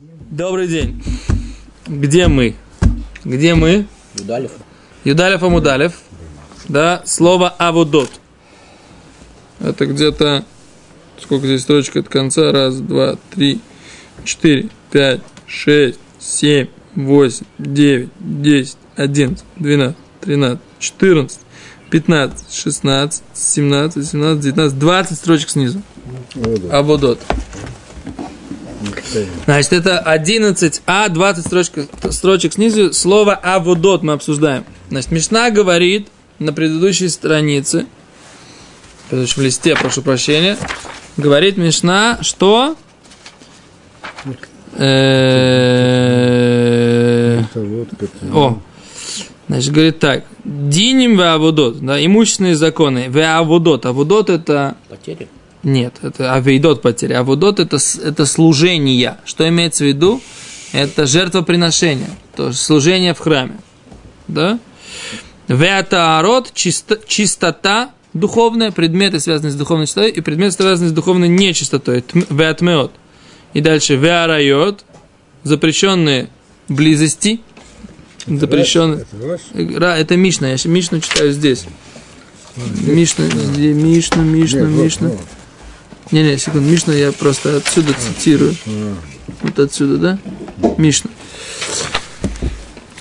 Добрый день. Где мы? Где мы? Юдалев. Юдалев Амудалев. Да, слово аводот. Это где-то... Сколько здесь строчек от конца? Раз, два, три, четыре, пять, шесть, семь, восемь, девять, десять, одиннадцать, двенадцать, тринадцать, четырнадцать, пятнадцать, шестнадцать, семнадцать, семнадцать, девятнадцать, двадцать строчек снизу. Аводот. Значит, это 11а, 20 строчек, строчек снизу. Слово аводот мы обсуждаем. Значит, Мишна говорит на предыдущей странице, в предыдущем листе, прошу прощения, говорит Мишна, что... Э, О, значит, говорит так. Диним ве аводот, да, имущественные законы. Ве аводот. Аводот это... Потери. Нет, это авейдот потеря. Аводот это, это служение. Что имеется в виду? Это жертвоприношение. То есть служение в храме. Да? Веатаарот чисто, чистота духовная, предметы, связанные с духовной чистотой, и предметы, связанные с духовной нечистотой. Тм- Веатмеот. И дальше веарайот, запрещенные близости, запрещенные. Ра- Это Мишна, я Мишну читаю здесь. Мишна, где Мишна, Мишна, Мишна. Не-не, секунду, Мишна я просто отсюда цитирую. Вот отсюда, да? Мишна.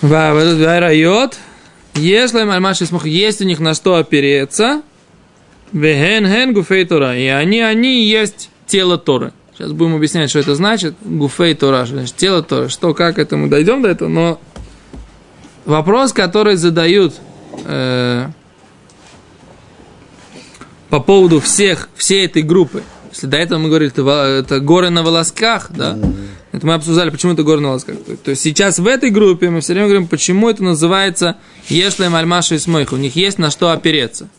Вот этот Вайрайот. Если Мальмаши смог, есть у них на что опереться, Веген ген гуфей Тора. И они, они есть тело Торы. Сейчас будем объяснять, что это значит. Гуфей Тора, значит тело Торы. Что, как это мы дойдем до этого, но вопрос, который задают э, по поводу всех, всей этой группы. Если до этого мы говорили, это, это горы на волосках, да, это мы обсуждали, почему это горы на волосках. То, есть сейчас в этой группе мы все время говорим, почему это называется Ешлем Альмаша и Смойх. У них есть на что опереться.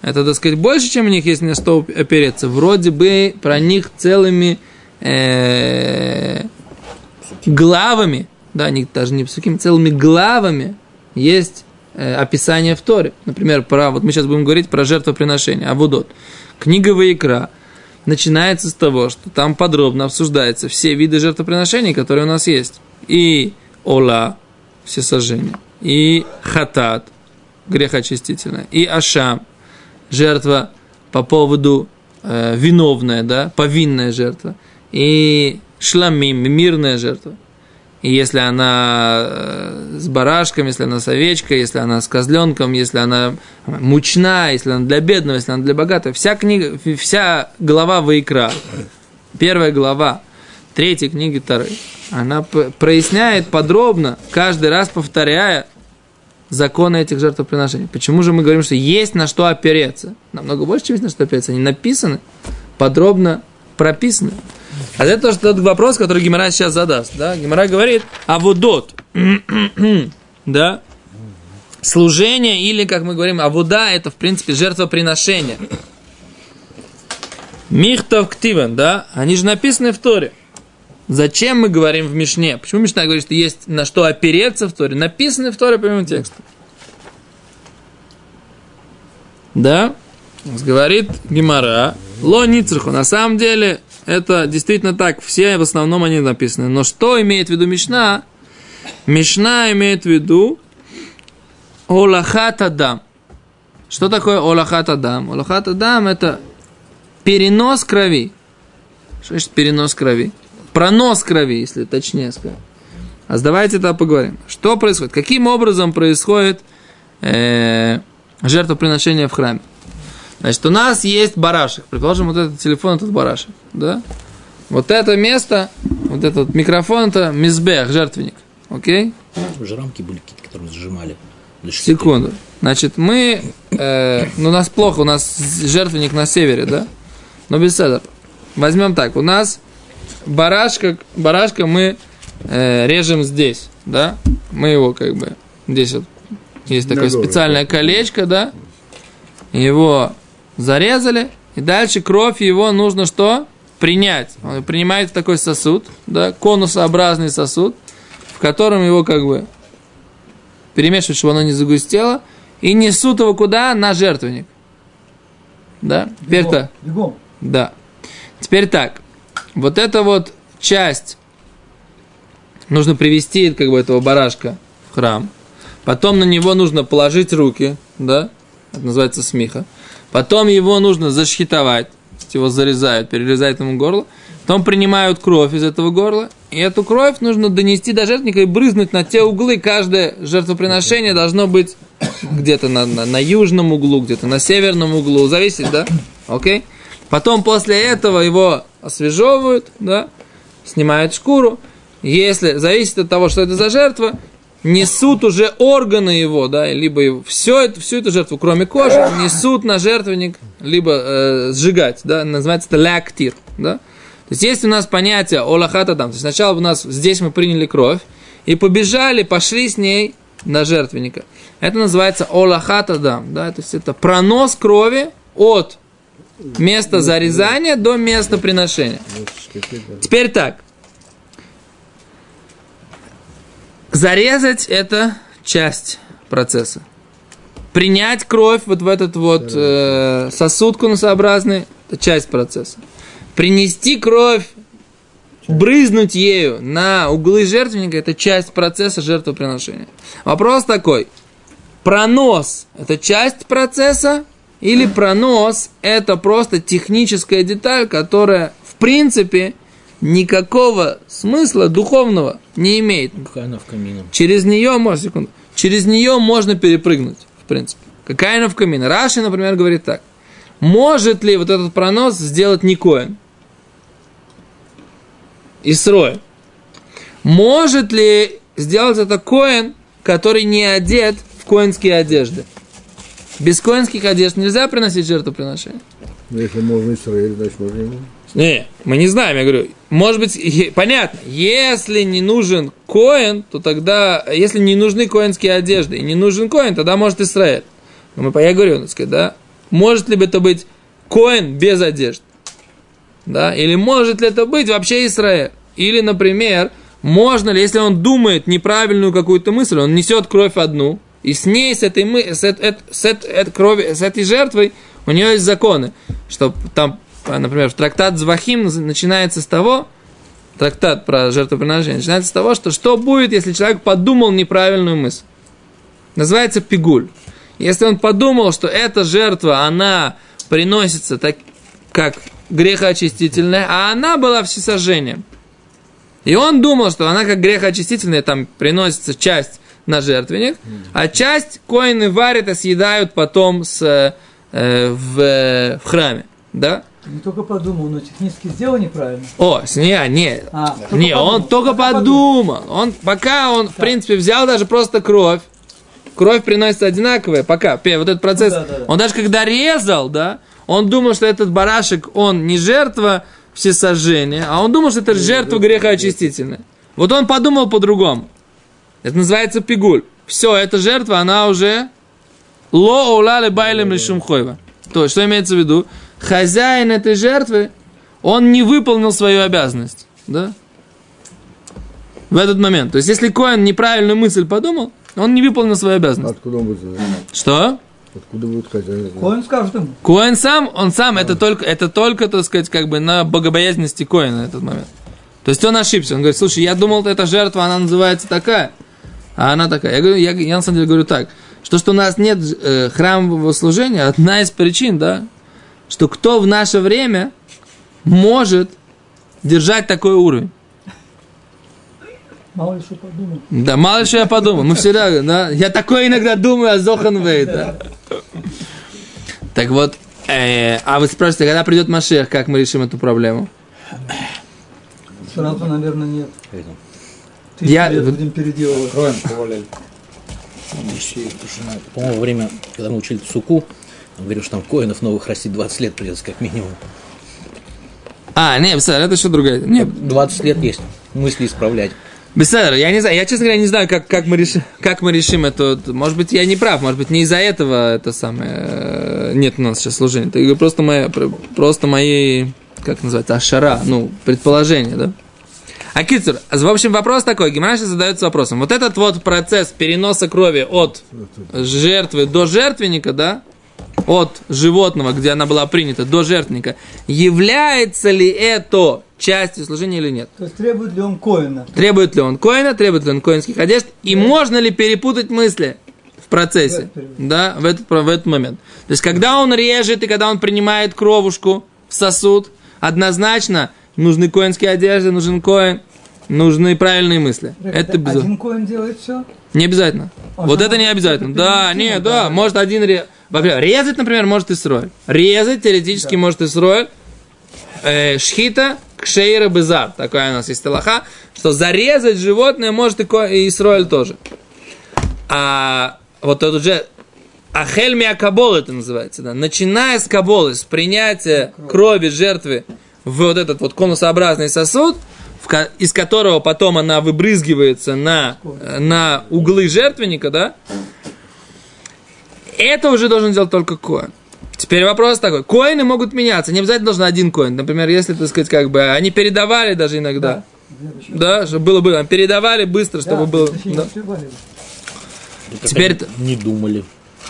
Это, так сказать, больше, чем у них есть на что опереться. Вроде бы про них целыми э, главами, да, не, даже не псуким, целыми главами есть э, описание в Торе. Например, про, вот мы сейчас будем говорить про жертвоприношение, Авудот. Книга Ваикра начинается с того, что там подробно обсуждаются все виды жертвоприношений, которые у нас есть. И Ола, все сожжения, и Хатат, грех очистительное, и Ашам, жертва по поводу э, виновная, да, повинная жертва, и Шламим, мирная жертва. И если она э, с барашком, если она с овечкой, если она с козленком, если она мучная, если она для бедного, если она для богатого, вся книга, вся глава Ваикра, первая глава третьей книги Тары, она проясняет подробно, каждый раз повторяя законы этих жертвоприношений. Почему же мы говорим, что есть на что опереться? Намного больше, чем есть на что опереться. Они написаны, подробно прописаны. А это тоже тот вопрос, который Гимара сейчас задаст. Да? Гимара говорит, а водот, да, служение или, как мы говорим, авуда, это, в принципе, жертвоприношение. Михтов ктивен, да, они же написаны в Торе. Зачем мы говорим в Мишне? Почему Мишна говорит, что есть на что опереться в Торе? Написаны в Торе прямым текстом. Да? Говорит Гимара, ло ницрху. На самом деле, это действительно так. Все в основном они написаны. Но что имеет в виду Мишна? Мишна имеет в виду Олахат Адам. Что такое Олахат Адам? Олахат Адам это перенос крови. Что значит перенос крови? Пронос крови, если точнее сказать. А давайте тогда поговорим. Что происходит? Каким образом происходит э, жертвоприношение в храме? Значит, у нас есть барашек. Предположим, вот этот телефон, этот барашек. Да? Вот это место, вот этот микрофон, это мизбех, жертвенник. Окей? Уже рамки были какие-то, которые сжимали. шести. Секунду. Значит, мы... э, ну, у нас плохо, у нас жертвенник на севере, да? Но без этого. Возьмем так. У нас барашка, барашка мы э, режем здесь, да? Мы его как бы... Здесь вот есть такое специальное колечко, да? Его зарезали. И дальше кровь его нужно что? Принять. Он принимает такой сосуд, да? Конусообразный сосуд, в котором его как бы перемешивают, чтобы оно не загустело, и несут его куда? На жертвенник. Да? Теперь так. Бегом. Да. Теперь так. Вот эта вот часть нужно привести как бы этого барашка в храм. Потом на него нужно положить руки, да, это называется смеха. Потом его нужно зашхитовать, его зарезают, перерезают ему горло. Потом принимают кровь из этого горла, и эту кровь нужно донести до жертвника и брызнуть на те углы. Каждое жертвоприношение должно быть где-то на, на, на южном углу, где-то на северном углу, зависит, да? Окей? Потом после этого его освежевывают, да? Снимают шкуру. Если зависит от того, что это за жертва, несут уже органы его, да, либо его, все это, всю эту жертву, кроме кожи, несут на жертвенник, либо э, сжигать, да, называется это ляктир, да. То есть есть у нас понятие олахата там, то есть сначала у нас здесь мы приняли кровь и побежали, пошли с ней на жертвенника. Это называется олахата дам, да, то есть это пронос крови от места зарезания до места приношения. Теперь так, Зарезать – это часть процесса. Принять кровь вот в этот вот э, сосуд конусообразный – это часть процесса. Принести кровь, брызнуть ею на углы жертвенника – это часть процесса жертвоприношения. Вопрос такой. Пронос – это часть процесса или пронос – это просто техническая деталь, которая в принципе – никакого смысла духовного не имеет. Какая она в камине? Через нее, можно, секунду, через нее можно перепрыгнуть, в принципе. Какая она в камине? Раши, например, говорит так. Может ли вот этот пронос сделать Никоин? Исроя. Может ли сделать это Коин, который не одет в коинские одежды? Без коинских одежд нельзя приносить жертвоприношение. Ну, если можно Израиль, значит можно ему. Не, мы не знаем, я говорю. Может быть, понятно, если не нужен коин, то тогда, если не нужны коинские одежды и не нужен коин, тогда может Израиль. Но мы, я говорю, так сказать, да, может ли это быть коин без одежд? Да, или может ли это быть вообще Израиль? Или, например, можно ли, если он думает неправильную какую-то мысль, он несет кровь одну, и с ней, с этой, мы, с, этой, с, этой, с, крови, с этой жертвой, у нее есть законы, что там например, трактат Звахим начинается с того, трактат про жертвоприношение, начинается с того, что что будет, если человек подумал неправильную мысль. Называется пигуль. Если он подумал, что эта жертва, она приносится так, как грехоочистительная, а она была всесожжением. И он думал, что она как грехоочистительная, там приносится часть на жертвенник, а часть коины варят и съедают потом с, э, в, в храме. Да? Не только подумал, но технически сделал неправильно. О, не, не, А, не, подумал, он только только подумал. Он, пока он, в принципе, взял даже просто кровь. Кровь приносится одинаковая, пока, вот этот процесс. Ну да, да, да. Он даже когда резал, да, он думал, что этот барашек, он не жертва всесожжения, а он думал, что это жертва грехоочистительная. Вот он подумал по-другому. Это называется пигуль. Все, эта жертва, она уже ло улали байлем лишум хойва. То есть, что имеется в виду? Хозяин этой жертвы, он не выполнил свою обязанность. Да? В этот момент. То есть, если Коин неправильную мысль подумал, он не выполнил свою обязанность. Откуда он будет знать? Что? Откуда будет хозяин? Коин скажет ему. Коин сам, он сам, это только, это только, так сказать, как бы на богобоязненности Коина на этот момент. То есть он ошибся, он говорит, слушай, я думал, эта жертва, она называется такая, а она такая. Я, говорю, я, я на самом деле говорю так, что, что у нас нет э, храмового служения, одна из причин, да, что кто в наше время может держать такой уровень. Мало ли что подумал. Да, мало ли что я подумал. Мы всегда, да, я такое иногда думаю о Зоханвей, да. Так вот, э, а вы спрашиваете, когда придет Машех, как мы решим эту проблему? Сразу, наверное, нет. Тысячу Я- лет будем переделывать. Кроем повалили. По-моему, во время, когда мы учили суку, он говорил, что там коинов новых растить 20 лет придется как минимум. А, не, Беседер, это что другое. Не, 20 лет есть мысли исправлять. Беседер, я не знаю, я, честно говоря, не знаю, как, как, мы, решим, как мы решим это. Может быть, я не прав, может быть, не из-за этого это самое... э, Нет у нас сейчас служения. Это просто, моя, просто мои, как называется, ашара, ну, предположения, да? А Кицур, в общем, вопрос такой, Гимраш задается вопросом. Вот этот вот процесс переноса крови от жертвы до жертвенника, да, от животного, где она была принята, до жертвенника, является ли это частью служения или нет? То есть требует ли он коина? Требует ли он коина, требует ли он коинских одежд, и можно ли перепутать мысли в процессе, Да, перепутать. да, в этот, в этот момент. То есть, когда он режет и когда он принимает кровушку в сосуд, однозначно нужны коинские одежды, нужен коин, нужны правильные мысли. Это безусловно. Один коин делает все? Не обязательно. Он вот это не обязательно. Да, нет, да. да, может один ре... Резать, например, может Исроэль. Резать теоретически может Исроэль. Э, шхита, кшейра, безар. Такая у нас есть талаха, что зарезать животное может и, Исроэль тоже. А вот этот же Ахельми Акабол это называется, да. Начиная с Каболы, с принятия крови жертвы в вот этот вот конусообразный сосуд, из которого потом она выбрызгивается на, э, на углы жертвенника, да, это уже должен делать только коин. Теперь вопрос такой. Коины могут меняться. Не обязательно должен один коин. Например, если, так сказать, как бы они передавали даже иногда. Да, чтобы было было. Передавали быстро, чтобы было. да. И как Теперь они это- не думали,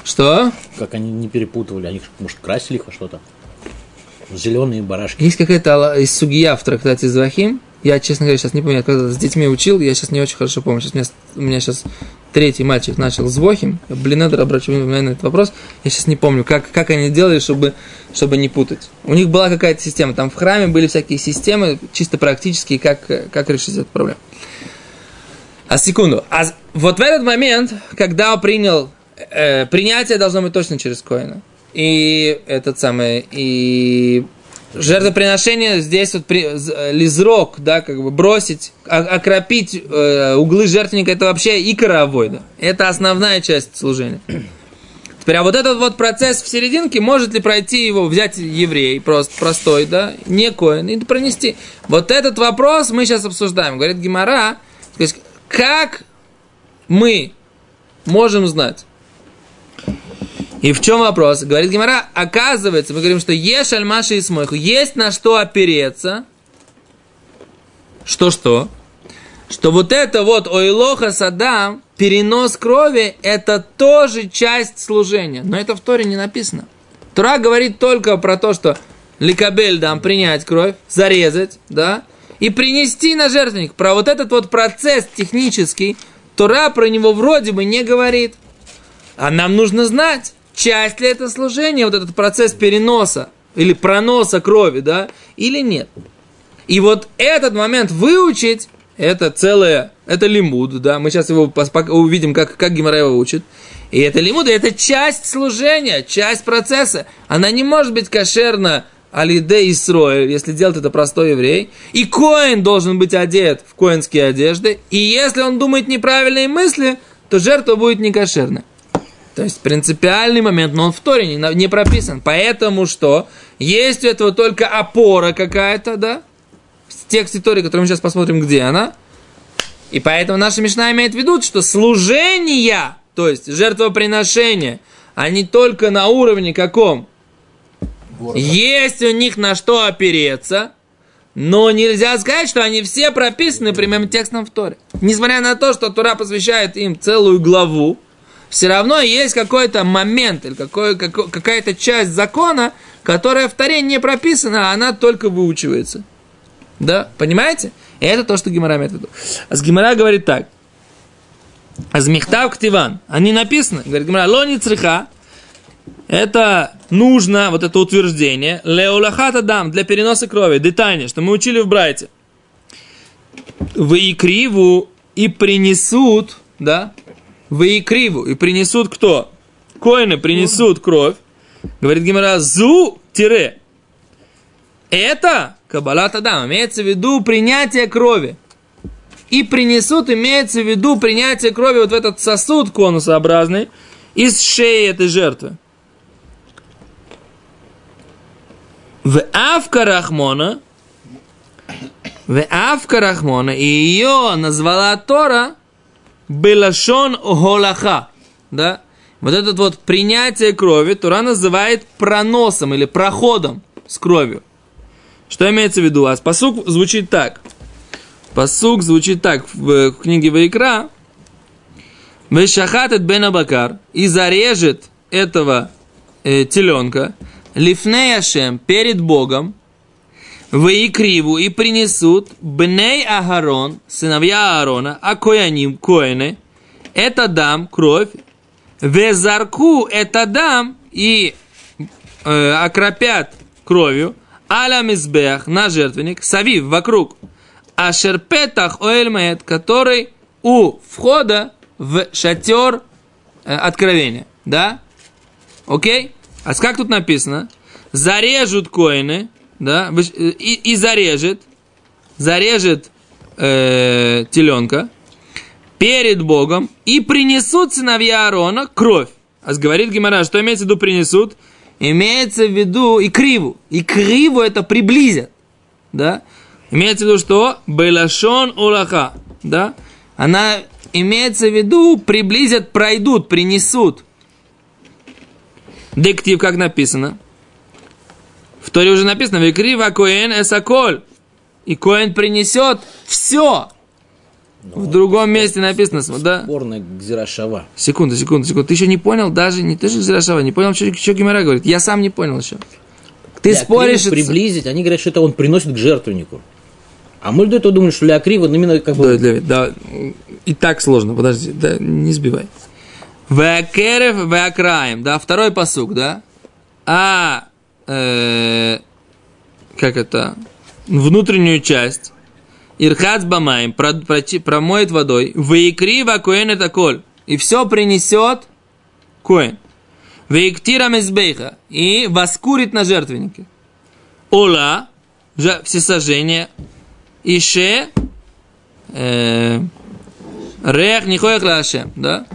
Что? как они не перепутывали. Они, может, красили их во что-то. Зеленые барашки. Есть какая-то ала- из сугия в трактате Звахим. Я, честно говоря, сейчас не помню, я когда с детьми учил, я сейчас не очень хорошо помню. Сейчас у меня, у меня сейчас третий мальчик начал с Вохим. Блин, надо обращу внимание на этот вопрос. Я сейчас не помню, как, как они делали, чтобы, чтобы не путать. У них была какая-то система. Там в храме были всякие системы, чисто практические, как, как решить эту проблему. А секунду. А вот в этот момент, когда принял, э, принятие должно быть точно через Коина. И этот самый, и жертвоприношение здесь вот при, э, лизрок, да, как бы бросить, окропить э, углы жертвенника, это вообще и каравойда. Это основная часть служения. Теперь, а вот этот вот процесс в серединке, может ли пройти его, взять еврей, просто простой, да, не коин, и пронести? Вот этот вопрос мы сейчас обсуждаем. Говорит Гимара, то есть, как мы можем знать? И в чем вопрос? Говорит Гимара, оказывается, мы говорим, что ешь альмаши и смойху, есть на что опереться. Что-что? Что вот это вот ойлоха садам, перенос крови, это тоже часть служения. Но это в Торе не написано. Тора говорит только про то, что ликабель дам, принять кровь, зарезать, да, и принести на жертвенник. Про вот этот вот процесс технический, Тора про него вроде бы не говорит. А нам нужно знать, часть ли это служения, вот этот процесс переноса или проноса крови, да, или нет. И вот этот момент выучить, это целое, это лимуд, да, мы сейчас его увидим, как, как Гимара его учит. И это лимуд, и это часть служения, часть процесса. Она не может быть кошерна алиде Исроэль, если делает это простой еврей. И коин должен быть одет в коинские одежды. И если он думает неправильные мысли, то жертва будет не кошерна. То есть принципиальный момент, но он в Торе не, не прописан. Поэтому что? Есть у этого только опора какая-то, да? В тексте Тори, который мы сейчас посмотрим, где она. И поэтому наша Мишна имеет в виду, что служения, то есть жертвоприношения, они только на уровне каком? Есть у них на что опереться, но нельзя сказать, что они все прописаны прямым текстом в Торе. Несмотря на то, что Тора посвящает им целую главу, все равно есть какой-то момент или какой, какой- какая-то часть закона, которая в Торе не прописана, а она только выучивается. Да, понимаете? И это то, что Гимара имеет в виду. А с Гимара говорит так. Азмихтав ктиван. Они написаны. Говорит Гимара, лони цриха. Это нужно, вот это утверждение, леулахата дам, для переноса крови, детальнее, что мы учили в Брайте. В икриву и принесут, да, в икриву и принесут кто? Коины принесут кровь. Говорит Гимара, зу тире. Это кабалата дам, имеется в виду принятие крови. И принесут, имеется в виду принятие крови вот в этот сосуд конусообразный из шеи этой жертвы. В Авка Рахмона, в Авка Рахмона, и ее назвала Тора Белашон Голаха. Да? Вот этот вот принятие крови Тора называет проносом или проходом с кровью. Что имеется в виду? А посук звучит так. Посук звучит так в, в книге Вайкра. Вешахатет бен Абакар и зарежет этого э, теленка, лифней Ашем, перед Богом, Выикриву и принесут Бней Агарон, сыновья Аарона, а кояним, коины, это дам, кровь, Везарку это дам и э, окропят кровью, аля мизбех на жертвенник, савив вокруг, а шерпетах оэльмет, который у входа в шатер э, откровения, да? Окей? А как тут написано? Зарежут коины, да, и, и зарежет, зарежет э, теленка перед Богом и принесут сыновья Аарона кровь. А говорит Гимара, что имеется в виду принесут? Имеется в виду и криву. И криву это приблизят. Да? Имеется в виду что? Белашон улаха. Да? Она имеется в виду приблизят, пройдут, принесут. Дектив, как написано? В Торе уже написано, Викрива Коэн Эсаколь. И Коэн принесет все. В другом месте написано, да? Спорная Гзирашава. Секунду, секунду, секунду. Ты еще не понял даже, не ты же Гзирашава, не понял, что, что Гимара говорит. Я сам не понял еще. Ты Для споришь... Приблизить, они говорят, что это он приносит к жертвеннику. А мы до этого думали, что для Акрива, ну, именно как бы... Да, да, и так сложно, подожди, да, не сбивай. Векерев веакраем, да, второй посук, да? А, э, как это, внутреннюю часть, Ирхац бамаем, про, про, промоет водой, выикри вакуэн это коль, и все принесет коэн. Вейктира мезбейха, и воскурит на жертвеннике. Ола, всесожжение, ише, э, рех нихоях лашем, да?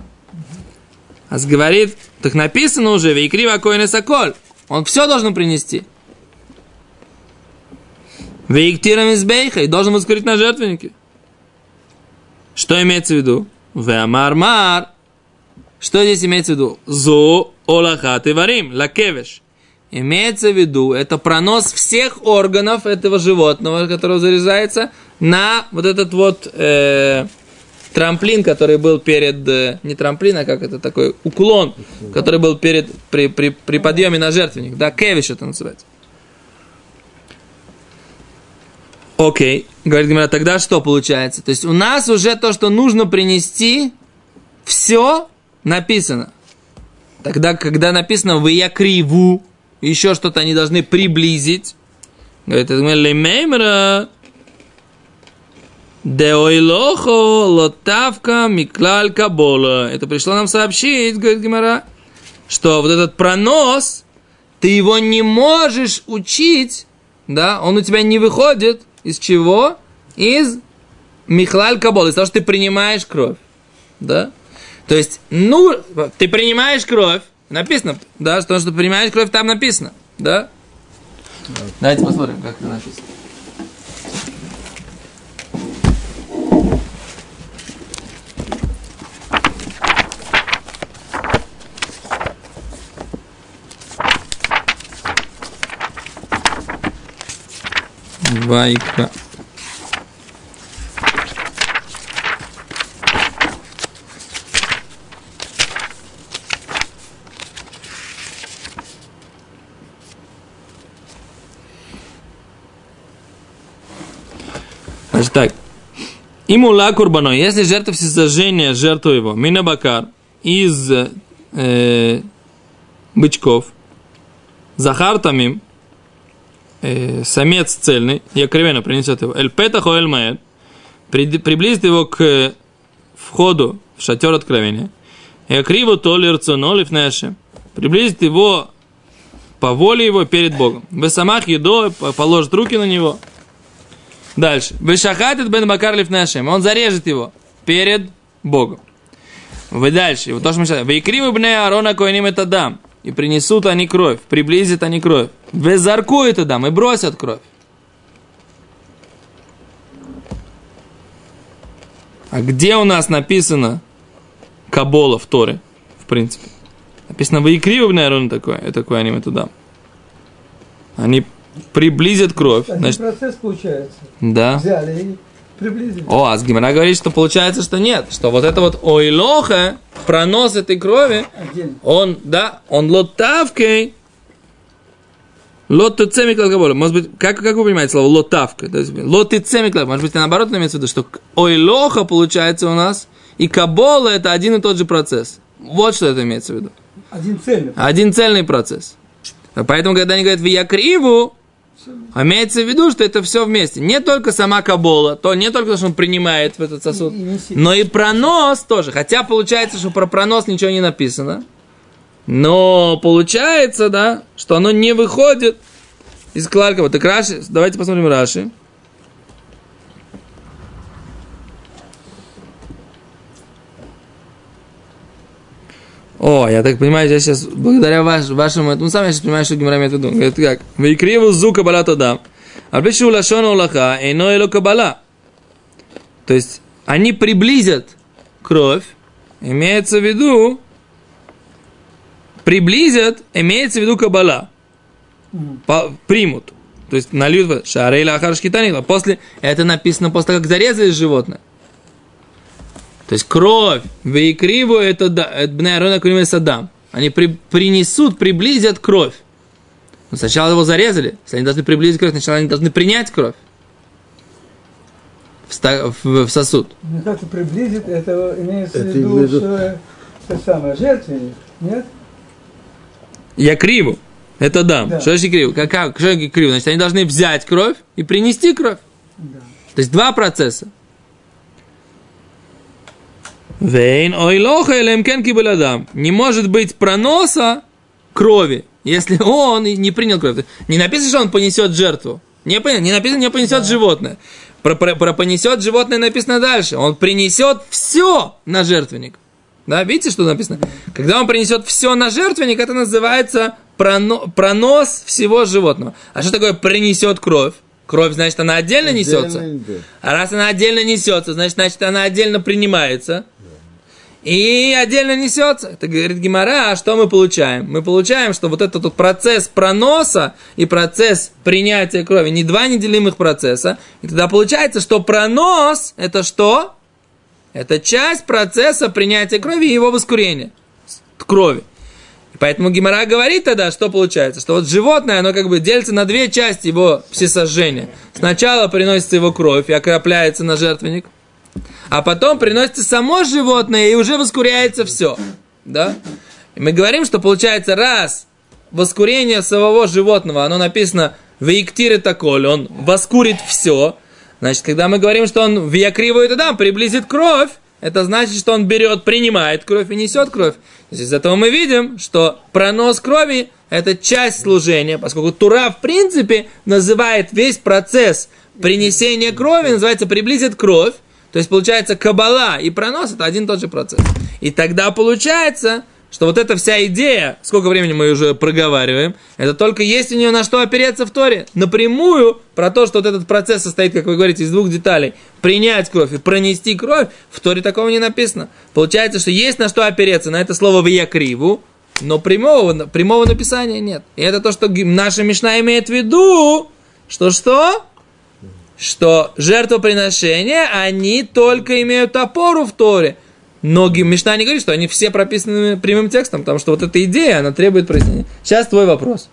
А говорит, так написано уже, вейкри вакуэн соколь, он все должен принести. Вейктирам из бейха и должен воскурить на жертвеннике. Что имеется в виду? Веамар мар. Что здесь имеется в виду? Зо олахат и варим, лакевеш. Имеется в виду, это пронос всех органов этого животного, которого зарезается, на вот этот вот э, трамплин, который был перед, э, не трамплин, а как это такой, уклон, который был перед, при, при, при подъеме на жертвенник, да, кевиш это называется. Окей, говорит Гимара, тогда что получается? То есть у нас уже то, что нужно принести, все написано. Тогда, когда написано в якриву, еще что-то они должны приблизить, говорит, лемеймра, деойлохо лотавка миклаль кабола. Это пришло нам сообщить, говорит Гимара, что вот этот пронос, ты его не можешь учить, да, он у тебя не выходит, из чего? Из Михлаль Кабол, из того, что ты принимаешь кровь. Да? То есть, ну, ты принимаешь кровь, написано, да, что, что принимаешь кровь, там написано, да? Давайте посмотрим, как это написано. Вайка. Значит так. Имула курбано, если жертва всесожжения, жертву его, минабакар, из э, бычков, захартамим, э, самец цельный, и окровенно принесет его, эль петах эль маэль, приблизит его к входу в шатер откровения, и акриву то лирцуно лифнешем, приблизит его по воле его перед Богом. В самах едо положит руки на него. Дальше. Вышахатит бен бакар лифнешем, он зарежет его перед Богом. Вы дальше. Вот то, что мы сейчас. Вейкриму бне Аарона коиним это дам и принесут они кровь, приблизят они кровь. Везарку это дам, и бросят кровь. А где у нас написано Кабола в Торе, в принципе? Написано Ваикриву, наверное, такое, такое это дам. Они приблизят кровь. Один Значит, процесс получается. да. Взяли и приблизить. О, а с Гимара говорит, что получается, что нет. Что вот это вот ойлоха, пронос этой крови, Отдельно. он, да, он лотавкой, лотцемик алкоголя. Может быть, как, как вы понимаете слово лотавка? То есть, лотцемик Может быть, наоборот имеется в виду, что ойлоха получается у нас, и кабола это один и тот же процесс. Вот что это имеется в виду. Один цельный. Один цельный процесс. Поэтому, когда они говорят в якриву, имеется в виду, что это все вместе. Не только сама кабола, то не только то, что он принимает в этот сосуд, И- и но и пронос тоже. Хотя получается, что про пронос ничего не написано. Но получается, да, что оно не выходит из Кларкова. Так Раши, давайте посмотрим Раши. О, я так понимаю, я сейчас, благодаря ваш, вашему этому самому, я сейчас понимаю, что Гимара имеет в виду. Как? Вейкриву зу кабала туда. Альбишу лашона улаха, эйно эло кабала. То есть, они приблизят кровь, имеется в виду, приблизят, имеется в виду кабала. По- примут. То есть, нальют в шарейла ахаршкитанила. После, это написано после того, как зарезали животное. То есть кровь, вейкриву это да, это курим садам. Они при- принесут, приблизят кровь. Но сначала его зарезали. Если они должны приблизить кровь, сначала они должны принять кровь в, ста- в- в сосуд. Мне кажется, приблизит, это имеется в Это виду, имеет в виду- что это самое, жертвенник, нет? Я криву. Это дам. Да. Что значит криву? Как, как, что значит криву? Значит, они должны взять кровь и принести кровь. Да. То есть два процесса. Вейн ойлоха или кен кибеладам. Не может быть проноса крови, если он не принял кровь. Не написано, что он понесет жертву. Не, не написано, не понесет животное. Про, про, про понесет животное написано дальше. Он принесет все на жертвенник. Да, видите, что написано? Когда он принесет все на жертвенник, это называется проно- пронос всего животного. А что такое принесет кровь? Кровь, значит, она отдельно несется. А раз она отдельно несется, значит, значит, она отдельно принимается. И отдельно несется. Это говорит Гимара, а что мы получаем? Мы получаем, что вот этот вот процесс проноса и процесс принятия крови не два неделимых процесса. И тогда получается, что пронос это что? Это часть процесса принятия крови и его воскурения. Крови. Поэтому Гимара говорит тогда, что получается, что вот животное, оно как бы делится на две части его всесожжения. Сначала приносится его кровь и окропляется на жертвенник, а потом приносится само животное и уже воскуряется все. Да? И мы говорим, что получается раз воскурение самого животного, оно написано в Иктире таколь, он воскурит все. Значит, когда мы говорим, что он в Якриву это дам, приблизит кровь, это значит, что он берет, принимает кровь и несет кровь. Из этого мы видим, что пронос крови – это часть служения, поскольку Тура, в принципе, называет весь процесс принесения крови, называется приблизит кровь, то есть получается кабала и пронос – это один и тот же процесс. И тогда получается, что вот эта вся идея, сколько времени мы уже проговариваем, это только есть у нее на что опереться в Торе. Напрямую про то, что вот этот процесс состоит, как вы говорите, из двух деталей. Принять кровь и пронести кровь, в Торе такого не написано. Получается, что есть на что опереться, на это слово в якриву, но прямого, прямого написания нет. И это то, что наша Мишна имеет в виду, что что? Что жертвоприношения, они только имеют опору в Торе. Но Ги- Мишна не говорит, что они все прописаны прямым текстом, потому что вот эта идея, она требует прояснения. Сейчас твой вопрос.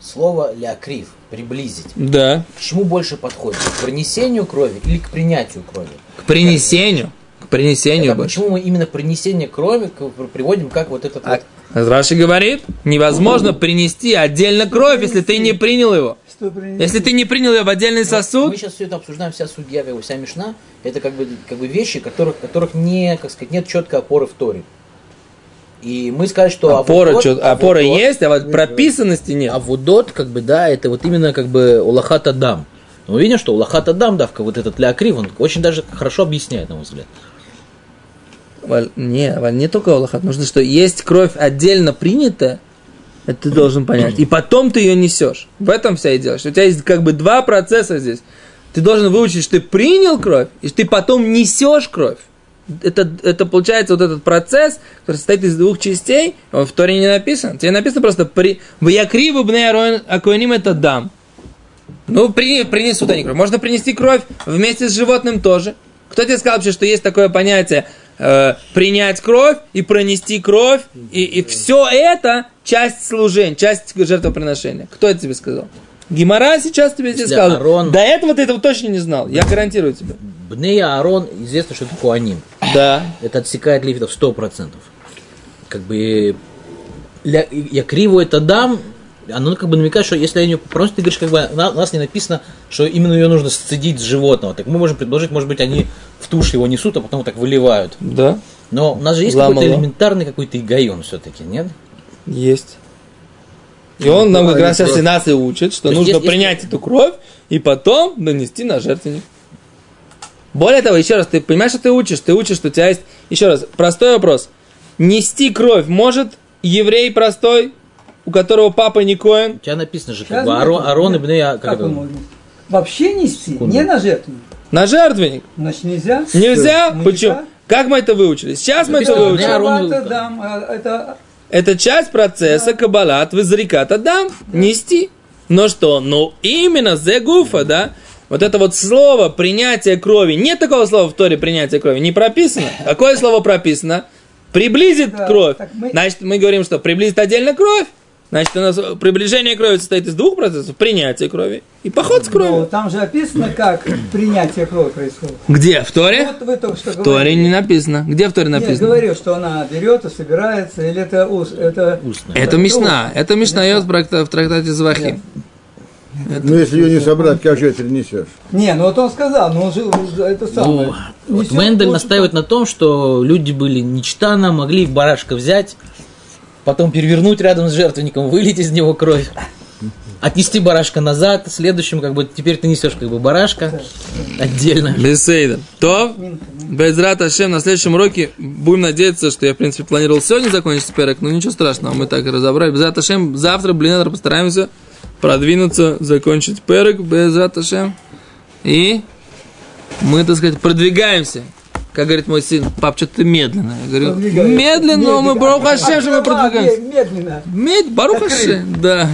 Слово лякрив, приблизить. Да. К чему больше подходит? К принесению крови или к принятию крови? К принесению. К принесению Это почему мы именно принесение крови приводим как вот этот вот... А Раши говорит, невозможно принести отдельно кровь, если ты не принял его. Что? Если ты не принял ее в отдельный Мы сосуд, сейчас все это обсуждаем, вся судья, вся мишна, это как бы, как бы вещи, которых, которых не, как сказать, нет четкой опоры в Торе. И мы сказали, что опора, авудот- чё- опора авудот- есть, а вот прописанности нет. Авудот, как бы, да, это вот именно как бы улахат адам. Но мы видим, что улахат адам, давка, вот этот леокрив, он очень даже хорошо объясняет, на мой взгляд. Валь, не, Валь, не только Аллахат. Нужно, что есть кровь отдельно принятая, это ты должен понять. И потом ты ее несешь. В этом вся идея. Что у тебя есть как бы два процесса здесь. Ты должен выучить, что ты принял кровь, и что ты потом несешь кровь. Это, это получается вот этот процесс, который состоит из двух частей, он в Торе не написан. Тебе написано просто при... В Якриву бне Акуаним это дам. Ну, при, принесут они кровь. Можно принести кровь вместе с животным тоже. Кто тебе сказал вообще, что есть такое понятие э, принять кровь и пронести кровь, и, и все это часть служения, часть жертвоприношения? Кто это тебе сказал? Гимара сейчас тебе здесь сказал. Аарон- До этого ты этого точно не знал. Я гарантирую тебе. Бней Аарон, известно, что это Куаним. Да. Это отсекает левитов 100%. Как бы я криво это дам, оно как бы намекает, что если они просто ты говоришь, как бы на- у нас не написано, что именно ее нужно сцедить с животного. Так мы можем предположить, может быть, они в тушь его несут, а потом так выливают. Да. Но у нас же есть какой-то элементарный какой-то игайон все-таки, нет? Есть. И он нам как раз сейчас и нас и учит, что То есть нужно если- принять эту кровь и потом нанести на жертвенник. Более того, еще раз, ты понимаешь, что ты учишь? Ты учишь, что у тебя есть... Еще раз, простой вопрос. Нести кровь может еврей простой, у которого папа не коин? У тебя написано же, как бы Арон, Арон и А- как Как это? он? Вообще нести, Секунду. не на жертвенник. На жертвенник. Значит, нельзя. Нельзя? Нельзя. Почему? Как мы это выучили? Сейчас мы это выучили. «Бней Аарон Шаббат и- дам, а это Это часть процесса каббалат визрикат адам, нести. Но что? Ну, именно зегуфа, да? Вот это вот слово принятие крови. Нет такого слова в Торе принятие крови. Не прописано. Какое слово прописано? Приблизит Да, кровь. мы- Значит, мы говорим, что приблизит отдельно кровь. Значит, у нас приближение крови состоит из двух процессов. Принятие крови и поход с Ну, кровью. там же описано, как принятие крови происходит. Где? В Торе? Вот вы только что В Торе говорили. не написано. Где в Торе написано? говорил, что она берет и собирается, или это ус, это Устно. Это Мишна. Это Мишна Йос в трактате Звахи. Ну, если ее не собрать, как же это несешь? Не, ну вот он сказал, но он же это самое. Ну, вот Мендель настаивает на том, что люди были нечтано, могли барашка взять, потом перевернуть рядом с жертвенником, вылить из него кровь, отнести барашка назад, следующим, как бы, теперь ты несешь как бы барашка отдельно. Бесейда. То, Безрат Ашем, на следующем уроке будем надеяться, что я, в принципе, планировал сегодня закончить спирок, но ничего страшного, мы так и разобрали. Безрат Ашем, завтра, блин, постараемся продвинуться, закончить перек, Безрат Ашем. И мы, так сказать, продвигаемся. Как говорит мой сын, пап, что ты медленно. Я говорю, Продвигаемся. медленно, но мы, Медленно. Барух Ашем, что мы А, продвигаемся. Медленно. Мед, Барух Как Ашем, да.